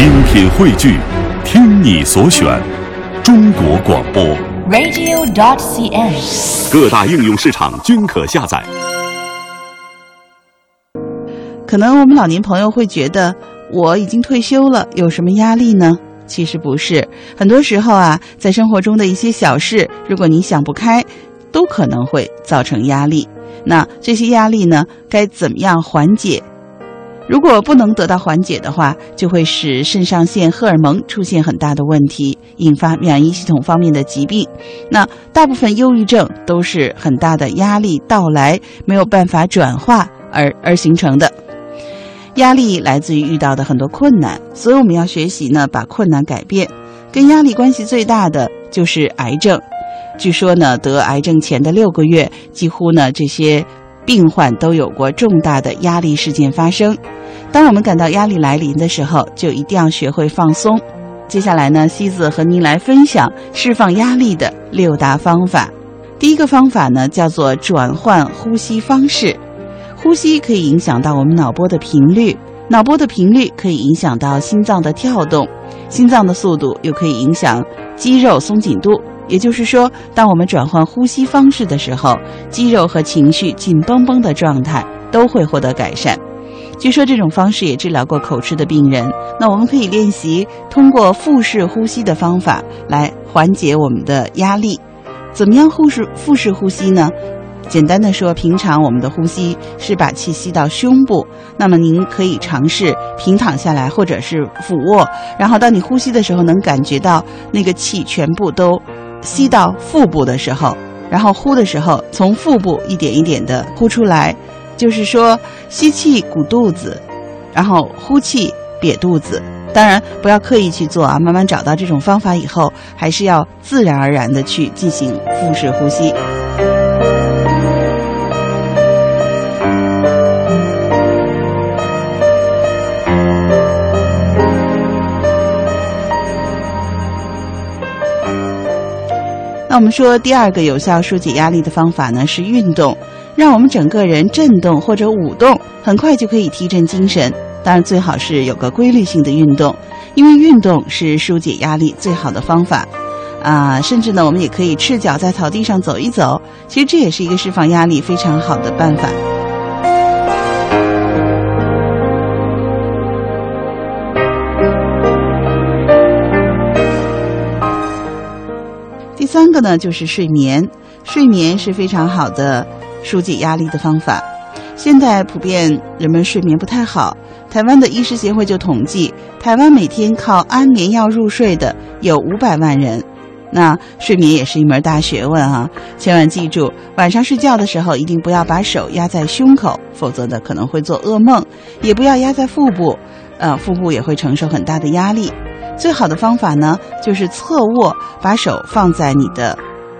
精品汇聚，听你所选，中国广播。radio.dot.cn，。各大应用市场均可下载。可能我们老年朋友会觉得，我已经退休了，有什么压力呢？其实不是，很多时候啊，在生活中的一些小事，如果你想不开，都可能会造成压力。那这些压力呢，该怎么样缓解？如果不能得到缓解的话，就会使肾上腺荷尔蒙出现很大的问题，引发免疫系统方面的疾病。那大部分忧郁症都是很大的压力到来没有办法转化而而形成的。压力来自于遇到的很多困难，所以我们要学习呢，把困难改变。跟压力关系最大的就是癌症。据说呢，得癌症前的六个月，几乎呢这些病患都有过重大的压力事件发生。当我们感到压力来临的时候，就一定要学会放松。接下来呢，西子和您来分享释放压力的六大方法。第一个方法呢，叫做转换呼吸方式。呼吸可以影响到我们脑波的频率，脑波的频率可以影响到心脏的跳动，心脏的速度又可以影响肌肉松紧度。也就是说，当我们转换呼吸方式的时候，肌肉和情绪紧绷绷的状态都会获得改善。据说这种方式也治疗过口吃的病人。那我们可以练习通过腹式呼吸的方法来缓解我们的压力。怎么样腹式腹式呼吸呢？简单的说，平常我们的呼吸是把气吸到胸部，那么您可以尝试平躺下来或者是俯卧，然后当你呼吸的时候，能感觉到那个气全部都吸到腹部的时候，然后呼的时候从腹部一点一点的呼出来，就是说吸气鼓肚子，然后呼气瘪肚子。当然不要刻意去做啊，慢慢找到这种方法以后，还是要自然而然的去进行腹式呼吸。我们说，第二个有效疏解压力的方法呢是运动，让我们整个人震动或者舞动，很快就可以提振精神。当然，最好是有个规律性的运动，因为运动是疏解压力最好的方法。啊，甚至呢，我们也可以赤脚在草地上走一走，其实这也是一个释放压力非常好的办法。个呢，就是睡眠。睡眠是非常好的疏解压力的方法。现在普遍人们睡眠不太好，台湾的医师协会就统计，台湾每天靠安眠药入睡的有五百万人。那睡眠也是一门大学问啊，千万记住，晚上睡觉的时候一定不要把手压在胸口，否则呢可能会做噩梦；也不要压在腹部，呃，腹部也会承受很大的压力。最好的方法呢，就是侧卧，把手放在你的，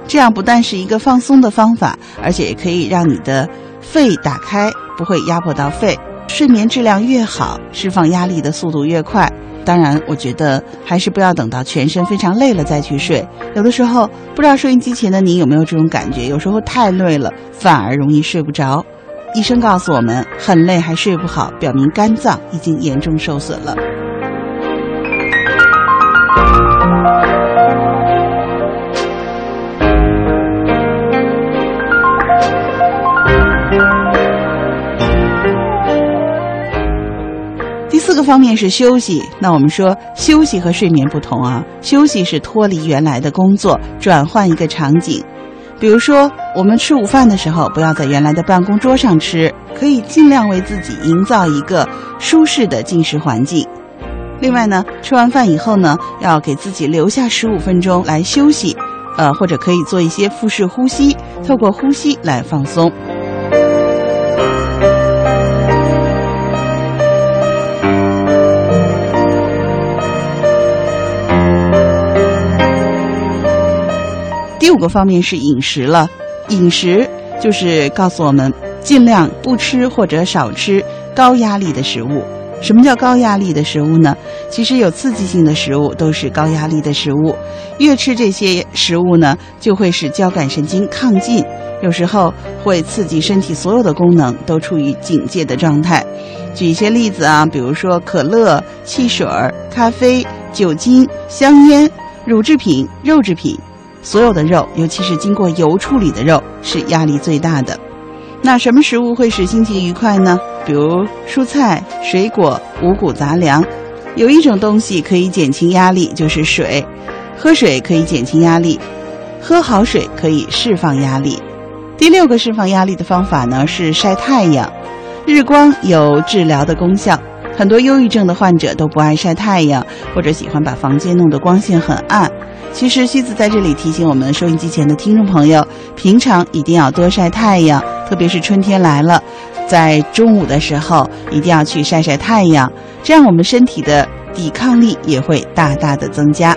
这样不但是一个放松的方法，而且也可以让你的肺打开，不会压迫到肺。睡眠质量越好，释放压力的速度越快。当然，我觉得还是不要等到全身非常累了再去睡。有的时候，不知道收音机前的你有没有这种感觉？有时候太累了，反而容易睡不着。医生告诉我们，很累还睡不好，表明肝脏已经严重受损了。第四个方面是休息。那我们说，休息和睡眠不同啊，休息是脱离原来的工作，转换一个场景。比如说，我们吃午饭的时候，不要在原来的办公桌上吃，可以尽量为自己营造一个舒适的进食环境。另外呢，吃完饭以后呢，要给自己留下十五分钟来休息，呃，或者可以做一些腹式呼吸，透过呼吸来放松。第五个方面是饮食了，饮食就是告诉我们尽量不吃或者少吃高压力的食物。什么叫高压力的食物呢？其实有刺激性的食物都是高压力的食物，越吃这些食物呢，就会使交感神经亢进，有时候会刺激身体所有的功能都处于警戒的状态。举一些例子啊，比如说可乐、汽水、咖啡、酒精、香烟、乳制品、肉制品，所有的肉，尤其是经过油处理的肉，是压力最大的。那什么食物会使心情愉快呢？比如蔬菜、水果、五谷杂粮。有一种东西可以减轻压力，就是水。喝水可以减轻压力，喝好水可以释放压力。第六个释放压力的方法呢是晒太阳。日光有治疗的功效，很多忧郁症的患者都不爱晒太阳，或者喜欢把房间弄得光线很暗。其实西子在这里提醒我们收音机前的听众朋友，平常一定要多晒太阳，特别是春天来了，在中午的时候一定要去晒晒太阳，这样我们身体的抵抗力也会大大的增加。